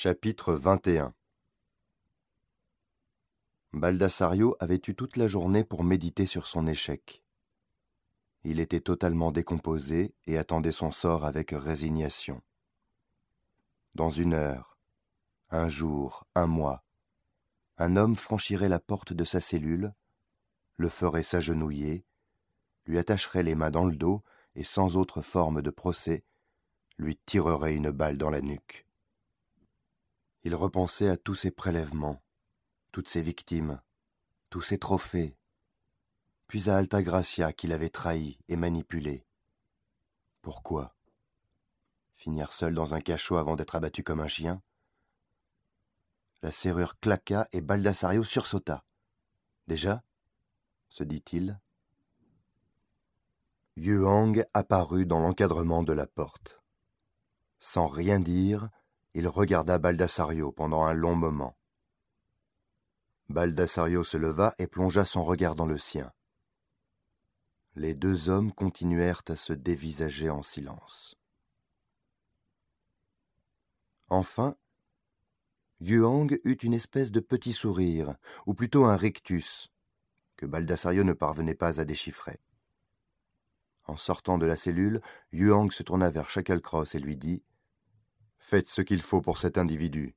Chapitre 21 Baldassario avait eu toute la journée pour méditer sur son échec. Il était totalement décomposé et attendait son sort avec résignation. Dans une heure, un jour, un mois, un homme franchirait la porte de sa cellule, le ferait s'agenouiller, lui attacherait les mains dans le dos et sans autre forme de procès, lui tirerait une balle dans la nuque. Il repensait à tous ses prélèvements, toutes ses victimes, tous ses trophées, puis à Altagracia qu'il avait trahi et manipulé. Pourquoi Finir seul dans un cachot avant d'être abattu comme un chien? La serrure claqua et Baldassario sursauta. Déjà? se dit-il. Yuang apparut dans l'encadrement de la porte. Sans rien dire, il regarda Baldassario pendant un long moment. Baldassario se leva et plongea son regard dans le sien. Les deux hommes continuèrent à se dévisager en silence. Enfin, Yuang eut une espèce de petit sourire, ou plutôt un rictus, que Baldassario ne parvenait pas à déchiffrer. En sortant de la cellule, Yuang se tourna vers Shacklecross et lui dit Faites ce qu'il faut pour cet individu.